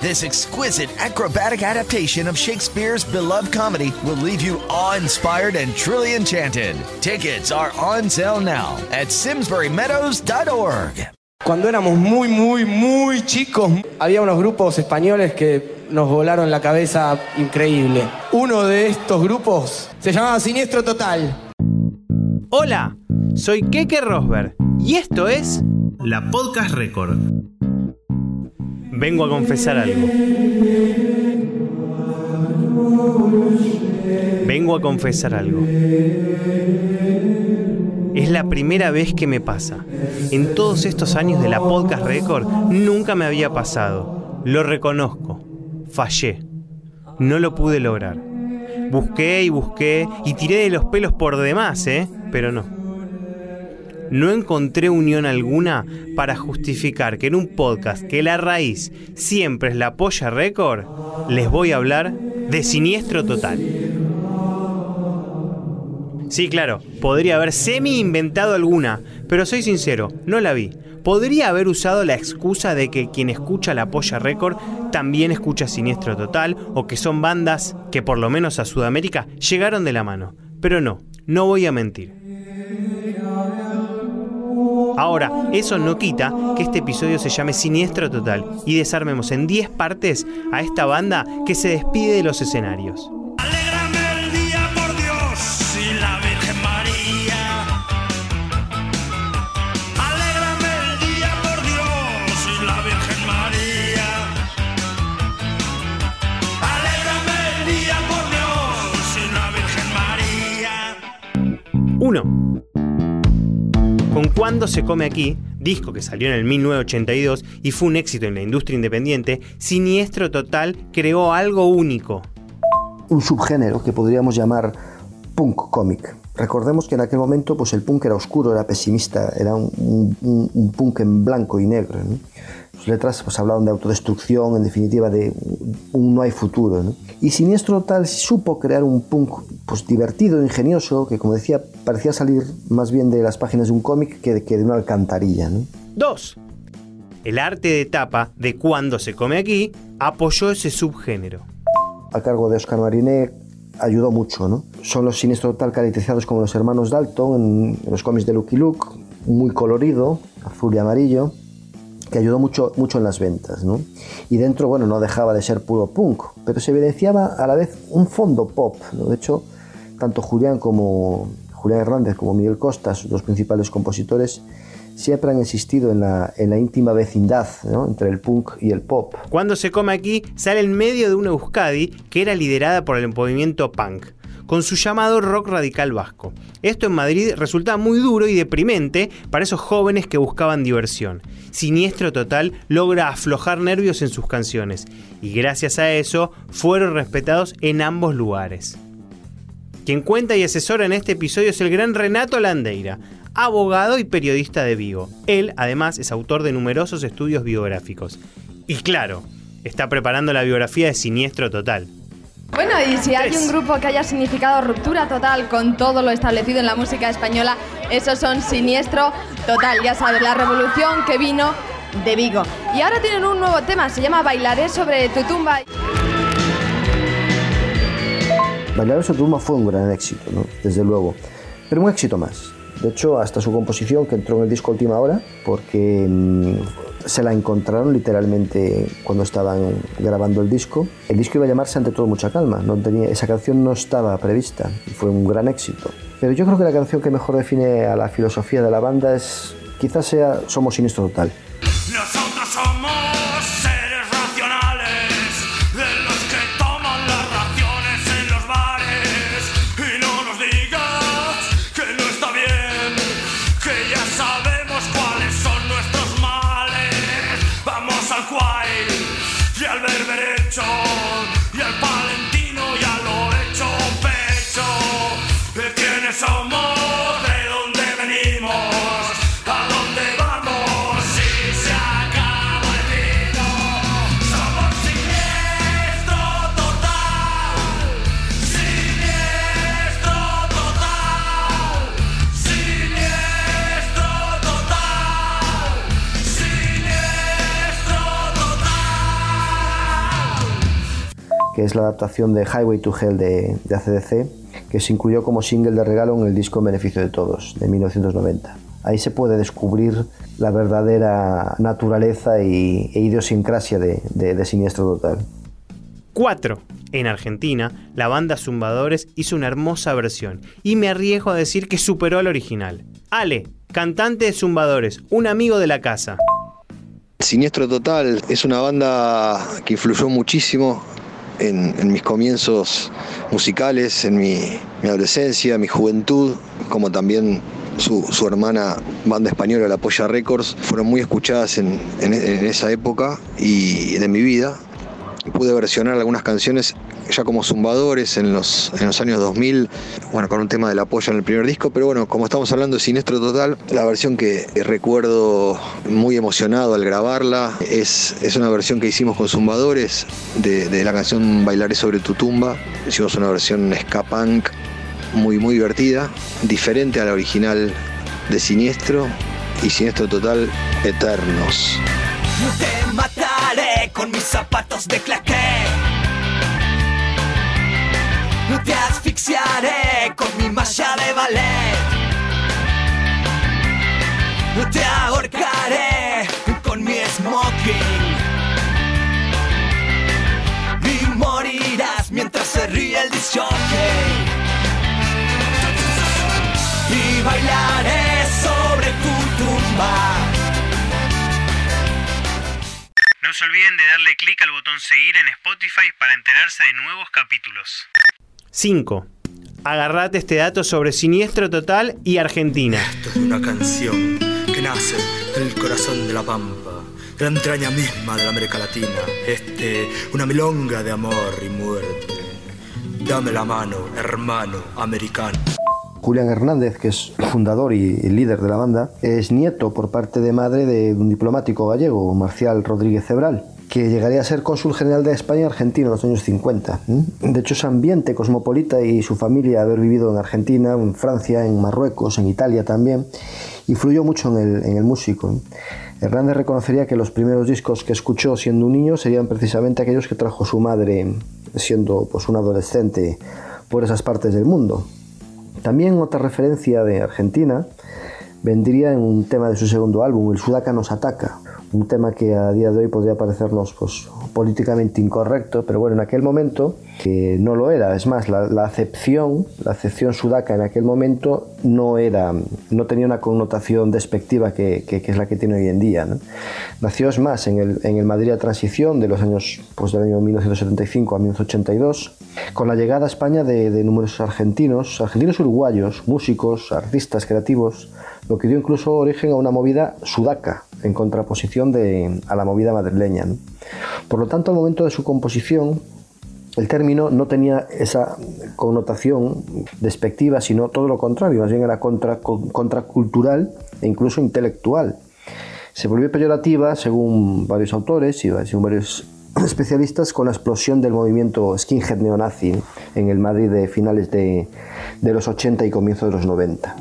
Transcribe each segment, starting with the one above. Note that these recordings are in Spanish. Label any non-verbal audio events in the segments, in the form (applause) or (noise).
This exquisite acrobatic adaptation of Shakespeare's beloved comedy will leave you awe inspired and truly enchanted. Tickets are on sale now at SimsburyMeadows.org. Cuando éramos muy, muy, muy chicos, había unos grupos españoles que nos volaron la cabeza increíble. Uno de estos grupos se llamaba Siniestro Total. Hola, soy Keke Rosberg y esto es La Podcast Record. Vengo a confesar algo. Vengo a confesar algo. Es la primera vez que me pasa. En todos estos años de la Podcast Record nunca me había pasado. Lo reconozco. Fallé. No lo pude lograr. Busqué y busqué y tiré de los pelos por demás, ¿eh? Pero no no encontré unión alguna para justificar que en un podcast que la raíz siempre es la polla récord, les voy a hablar de siniestro total. Sí, claro, podría haber semi inventado alguna, pero soy sincero, no la vi. Podría haber usado la excusa de que quien escucha la polla récord también escucha Siniestro Total o que son bandas que por lo menos a Sudamérica llegaron de la mano. Pero no, no voy a mentir. Ahora, eso no quita que este episodio se llame Siniestro Total y desarmemos en 10 partes a esta banda que se despide de los escenarios. Alégrame Cuando se come aquí, disco que salió en el 1982 y fue un éxito en la industria independiente, Siniestro Total creó algo único. Un subgénero que podríamos llamar punk cómic. Recordemos que en aquel momento pues el punk era oscuro, era pesimista, era un, un- un punk en blanco y negro. Sus letras pues, hablaban de autodestrucción, en definitiva de un no hay futuro. ¿no? Y Siniestro Total supo crear un punk pues, divertido, ingenioso, que como decía parecía salir más bien de las páginas de un cómic que de, que de una alcantarilla. ¿no? 2. El arte de tapa de Cuando se come aquí apoyó ese subgénero. a cargo de Oscar Mariné ayudó mucho, ¿no? Son los Siniestro Total caracterizados como los hermanos Dalton en, en los cómics de Lucky Luke, muy colorido, azul y amarillo, que ayudó mucho, mucho en las ventas, ¿no? Y dentro, bueno, no dejaba de ser puro punk, pero se evidenciaba a la vez un fondo pop. De hecho, tanto Julián como Julián Hernández como Miguel Costa, sus dos principales compositores, siempre han existido en la, en la íntima vecindad entre el punk y el pop. Cuando se come aquí sale en medio de una Euskadi que era liderada por el movimiento punk, con su llamado rock radical vasco. Esto en Madrid resultaba muy duro y deprimente para esos jóvenes que buscaban diversión. Siniestro Total logra aflojar nervios en sus canciones y gracias a eso fueron respetados en ambos lugares. Quien cuenta y asesora en este episodio es el gran Renato Landeira, abogado y periodista de Vigo. Él, además, es autor de numerosos estudios biográficos. Y claro, está preparando la biografía de Siniestro Total. Bueno, y si hay un grupo que haya significado ruptura total con todo lo establecido en la música española, esos son Siniestro Total. Ya sabes, la revolución que vino de Vigo. Y ahora tienen un nuevo tema, se llama Bailaré sobre tu tumba. Bailar sobre tumba fue un gran éxito, ¿no? desde luego, pero un éxito más. De hecho, hasta su composición, que entró en el disco última hora, porque mm, se la encontraron literalmente cuando estaban grabando el disco. El disco iba a llamarse Ante todo mucha calma, no tenía, esa canción no estaba prevista y fue un gran éxito. Pero yo creo que la canción que mejor define a la filosofía de la banda es, quizás sea Somos Siniestro Total. Que es la adaptación de Highway to Hell de, de ACDC, que se incluyó como single de regalo en el disco En Beneficio de Todos, de 1990. Ahí se puede descubrir la verdadera naturaleza y, e idiosincrasia de, de, de Siniestro Total. 4. En Argentina, la banda Zumbadores hizo una hermosa versión y me arriesgo a decir que superó al original. Ale, cantante de Zumbadores, un amigo de la casa. Siniestro Total es una banda que influyó muchísimo en, mis comienzos musicales, en mi, mi, adolescencia, mi juventud, como también su, su, hermana banda española, la Polla Records, fueron muy escuchadas en, en, en esa época y de mi vida pude versionar algunas canciones ya como zumbadores en los, en los años 2000, bueno, con un tema del apoyo en el primer disco, pero bueno, como estamos hablando de Siniestro Total, la versión que recuerdo muy emocionado al grabarla es, es una versión que hicimos con zumbadores de, de la canción Bailaré sobre tu tumba, hicimos una versión ska punk muy, muy divertida, diferente a la original de Siniestro y Siniestro Total Eternos. Con mis zapatos de claqué. Te asfixiaré con mi malla de ballet. Te ahorcaré con mi smoking. Y morirás mientras se ríe el disjockey. Y bailaré sobre tu tumba. No se olviden de darle clic al botón seguir en Spotify para enterarse de nuevos capítulos. 5. Agarrate este dato sobre Siniestro Total y Argentina. Esto es una canción que nace del corazón de la pampa, de la entraña misma de la América Latina. Este, una milonga de amor y muerte. Dame la mano, hermano americano. Julián Hernández, que es fundador y líder de la banda, es nieto por parte de madre de un diplomático gallego, Marcial Rodríguez Cebral, que llegaría a ser cónsul general de España Argentina en los años 50. De hecho, ese ambiente cosmopolita y su familia, haber vivido en Argentina, en Francia, en Marruecos, en Italia también, influyó mucho en el, en el músico. Hernández reconocería que los primeros discos que escuchó siendo un niño serían precisamente aquellos que trajo su madre siendo pues, un adolescente por esas partes del mundo. También otra referencia de Argentina vendría en un tema de su segundo álbum, El Sudaca nos ataca, un tema que a día de hoy podría parecernos pues, políticamente incorrecto, pero bueno, en aquel momento no lo era. Es más, la, acepción, la acepción sudaca en aquel momento no era, no tenía una connotación despectiva que, es la que tiene hoy en día. Nació es más en el, en el Madrid a transición de los años, pues del año 1975 a 1982, con la llegada a España de, numerosos argentinos, argentinos uruguayos, músicos, artistas creativos, lo que dio incluso origen a una movida sudaca, en contraposición de, a la movida madrileña. Por lo tanto, al momento de su composición, el término no tenía esa connotación despectiva, sino todo lo contrario, más bien era contra, contracultural e incluso intelectual. Se volvió peyorativa, según varios autores y según varios (clears throat) especialistas, con la explosión del movimiento skinhead neonazi en el Madrid de finales de, de los 80 y comienzos de los 90.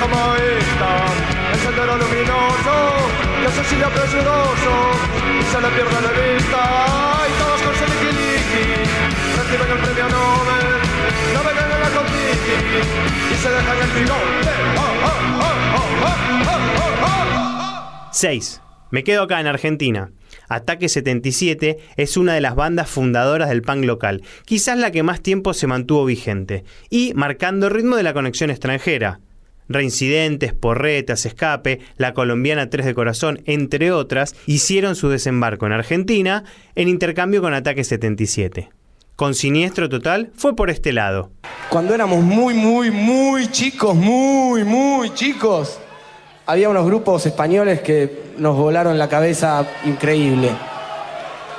como esta, el sendero luminoso, que asesina presuroso, y se le pierde la vista, y todos con seliquiliqui, reciben el premio Nobel, navegan en la Contiki, y se dejan el bigote. Oh, 6. Me quedo acá en Argentina. Ataque 77 es una de las bandas fundadoras del punk local, quizás la que más tiempo se mantuvo vigente, y marcando el ritmo de la conexión extranjera. Reincidentes, Porretas, Escape, la colombiana Tres de Corazón, entre otras, hicieron su desembarco en Argentina en intercambio con Ataque 77. Con Siniestro Total fue por este lado. Cuando éramos muy, muy, muy chicos, muy, muy chicos, había unos grupos españoles que nos volaron la cabeza increíble.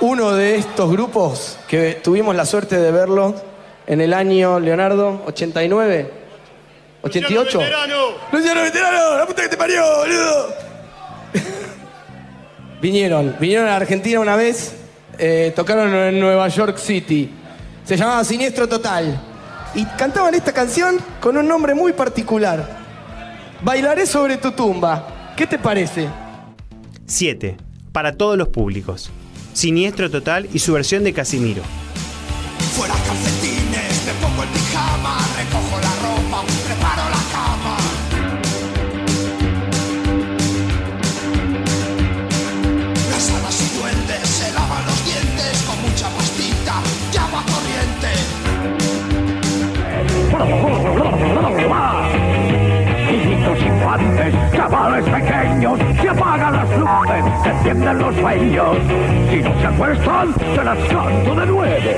Uno de estos grupos que tuvimos la suerte de verlo en el año, Leonardo, 89, 88. Luciano Veterano. Luciano Veterano, la puta que te parió, boludo. vinieron, vinieron a Argentina una vez, eh, tocaron en Nueva York City. Se llamaba Siniestro Total. Y cantaban esta canción con un nombre muy particular. Bailaré sobre tu tumba. ¿Qué te parece? 7. Para todos los públicos. Siniestro Total y su versión de Casimiro. Fuera calcetines, me pongo el pijama, recojo la ropa, preparo la cama. Las hadas y duendes se lavan los dientes con mucha pastita y agua corriente. Infantes, chavales pequeños, se apagan las luces, se encienden los sueños. Si no se acuestan, se las canto de nueve.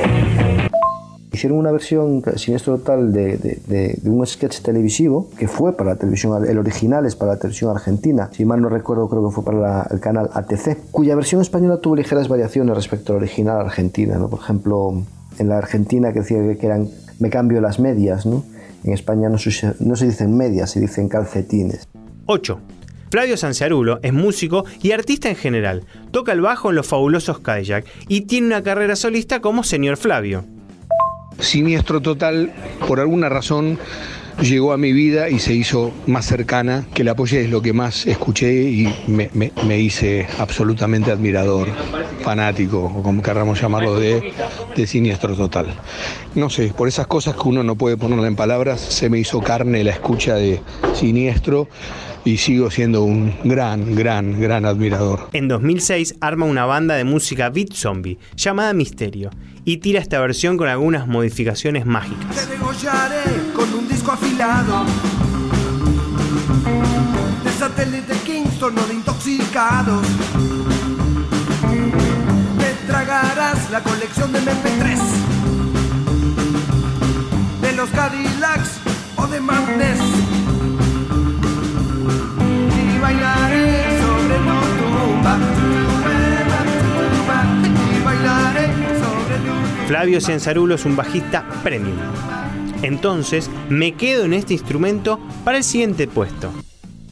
Hicieron una versión siniestro total de, de- de- de un sketch televisivo que fue para la televisión, el original es para la televisión argentina, si mal no recuerdo creo que fue para la- el canal ATC, cuya versión española tuvo ligeras variaciones respecto al original argentina, ¿no? por ejemplo en la argentina que decía que eran me cambio las medias, ¿no? en España no se, no se dicen medias, se dicen calcetines. 8. Flavio Sanciarulo es músico y artista en general. Toca el bajo en los fabulosos Cadillac y tiene una carrera solista como Señor Flavio. Siniestro Total, por alguna razón, llegó a mi vida y se hizo más cercana, que la apoyé es lo que más escuché y me, hice absolutamente admirador, fanático, o como querramos llamarlo, de, de Siniestro Total. No sé, por esas cosas que uno no puede ponerle en palabras, se me hizo carne la escucha de Siniestro y sigo siendo un gran, gran, gran admirador. En 2006 arma una banda de música beat zombie llamada Misterio y tira esta versión con algunas modificaciones mágicas. Te degollaré con un disco afilado. De satélite Kingston o de intoxicados. Te tragarás la colección de MP3. De los Cadillacs o de Madness. Flavio Cianzarulo es un bajista premium. Entonces me quedo en este instrumento para el siguiente puesto.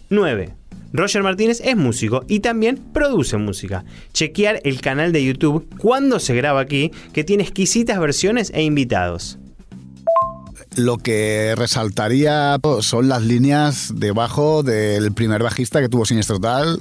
9. Roger Martínez es músico y también produce música. Chequear el canal de YouTube cuando se graba aquí, que tiene exquisitas versiones e invitados. Lo que resaltaría son las líneas de bajo del primer bajista que tuvo Siniestro Total,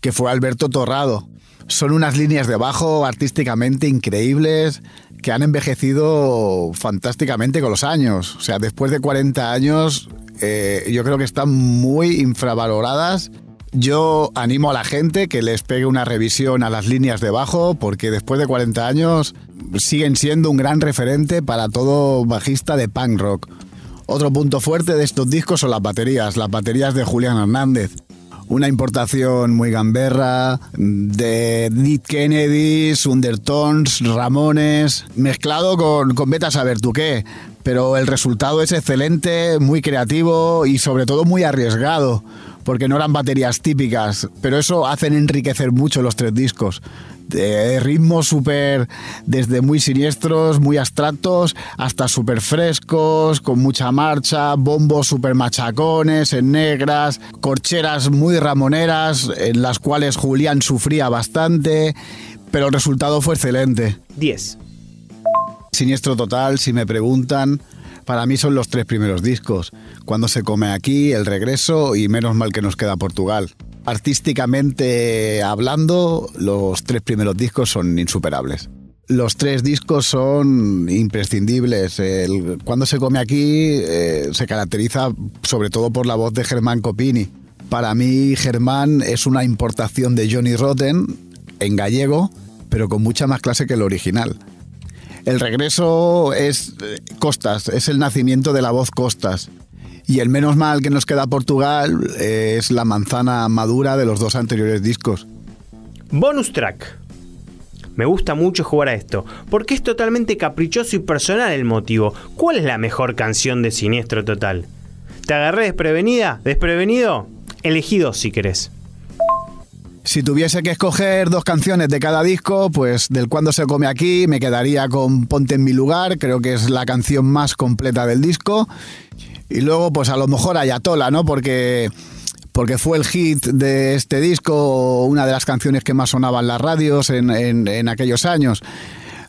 que fue Alberto Torrado. Son unas líneas de bajo artísticamente increíbles que han envejecido fantásticamente con los años. O sea, después de 40 años, eh, yo creo que están muy infravaloradas. Yo animo a la gente que les pegue una revisión a las líneas de bajo, porque después de 40 años siguen siendo un gran referente para todo bajista de punk rock. Otro punto fuerte de estos discos son las baterías, las baterías de Julián Hernández. Una importación muy gamberra de Nick Kennedy, Undertones, Ramones, mezclado con, con Beta Saber tú qué. Pero el resultado es excelente, muy creativo y sobre todo muy arriesgado, porque no eran baterías típicas, pero eso hacen enriquecer mucho los tres discos de ritmos súper, desde muy siniestros, muy abstractos, hasta súper frescos, con mucha marcha, bombos súper machacones, en negras, corcheras muy ramoneras, en las cuales Julián sufría bastante, pero el resultado fue excelente. 10. Siniestro total, si me preguntan, para mí son los tres primeros discos. Cuando se come aquí, El regreso y Menos mal que nos queda Portugal. Artísticamente hablando, los tres primeros discos son insuperables. Los tres discos son imprescindibles. El Cuando se come aquí eh, se caracteriza sobre todo por la voz de Germán Copini. Para mí Germán es una importación de Johnny Rotten en gallego, pero con mucha más clase que el original. El regreso es eh, Costas, es el nacimiento de la voz Costas. Y el menos mal que nos queda Portugal eh, es la manzana madura de los dos anteriores discos. Bonus track. Me gusta mucho jugar a esto, porque es totalmente caprichoso y personal el motivo. ¿Cuál es la mejor canción de Siniestro Total? ¿Te agarré desprevenida? ¿Desprevenido? Elegí dos si querés. Si tuviese que escoger dos canciones de cada disco, pues del Cuando se come aquí me quedaría con Ponte en mi lugar, creo que es la canción más completa del disco. Y luego, pues a lo mejor Ayatola, ¿no? Porque, porque fue el hit de este disco, una de las canciones que más sonaban las radios en- en aquellos años.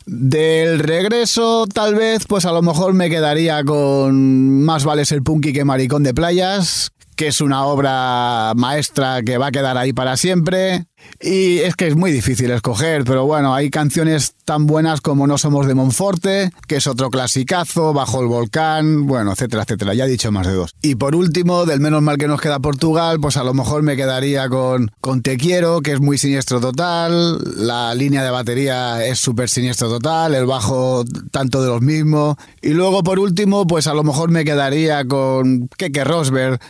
Del regreso, tal vez, pues a lo mejor me quedaría con Más vale ser punky que maricón de playas, que es una obra maestra que va a quedar ahí para siempre. Y es que es muy difícil escoger, pero bueno, hay canciones tan buenas como No Somos de Monforte, que es otro clasicazo, Bajo el Volcán, bueno, etcétera, etcétera. Ya he dicho más de dos. Y por último, del menos mal que nos queda Portugal, pues a lo mejor me quedaría con, con Te Quiero, que es muy siniestro total, la línea de batería es súper siniestro total, el bajo tanto de los mismos. Y luego por último, pues a lo mejor me quedaría con Keke Rosberg.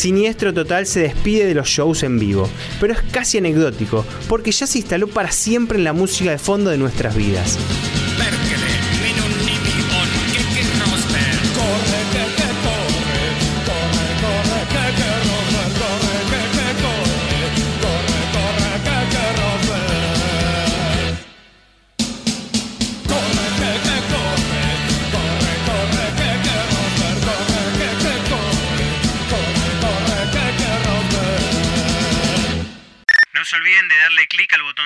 Siniestro Total se despide de los shows en vivo, pero es casi anecdótico, porque ya se instaló para siempre en la música de fondo de nuestras vidas.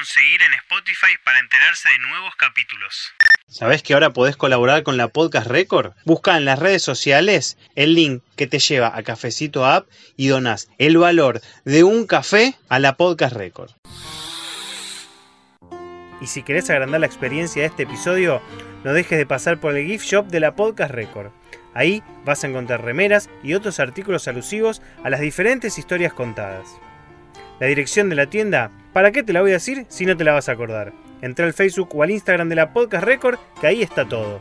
Botón seguir en Spotify para enterarse de nuevos capítulos. ¿Sabés que ahora podés colaborar con la Podcast Record? Busca en las redes sociales el link que te lleva a Cafecito App y donás el valor de un café a la Podcast Record. Y si querés agrandar la experiencia de este episodio, no dejes de pasar por el gift shop de la Podcast Record. Ahí vas a encontrar remeras y otros artículos alusivos a las diferentes historias contadas. La dirección de la tienda, ¿para qué te la voy a decir si no te la vas a acordar? Entra al Facebook o al Instagram de la Podcast Record, que ahí está todo.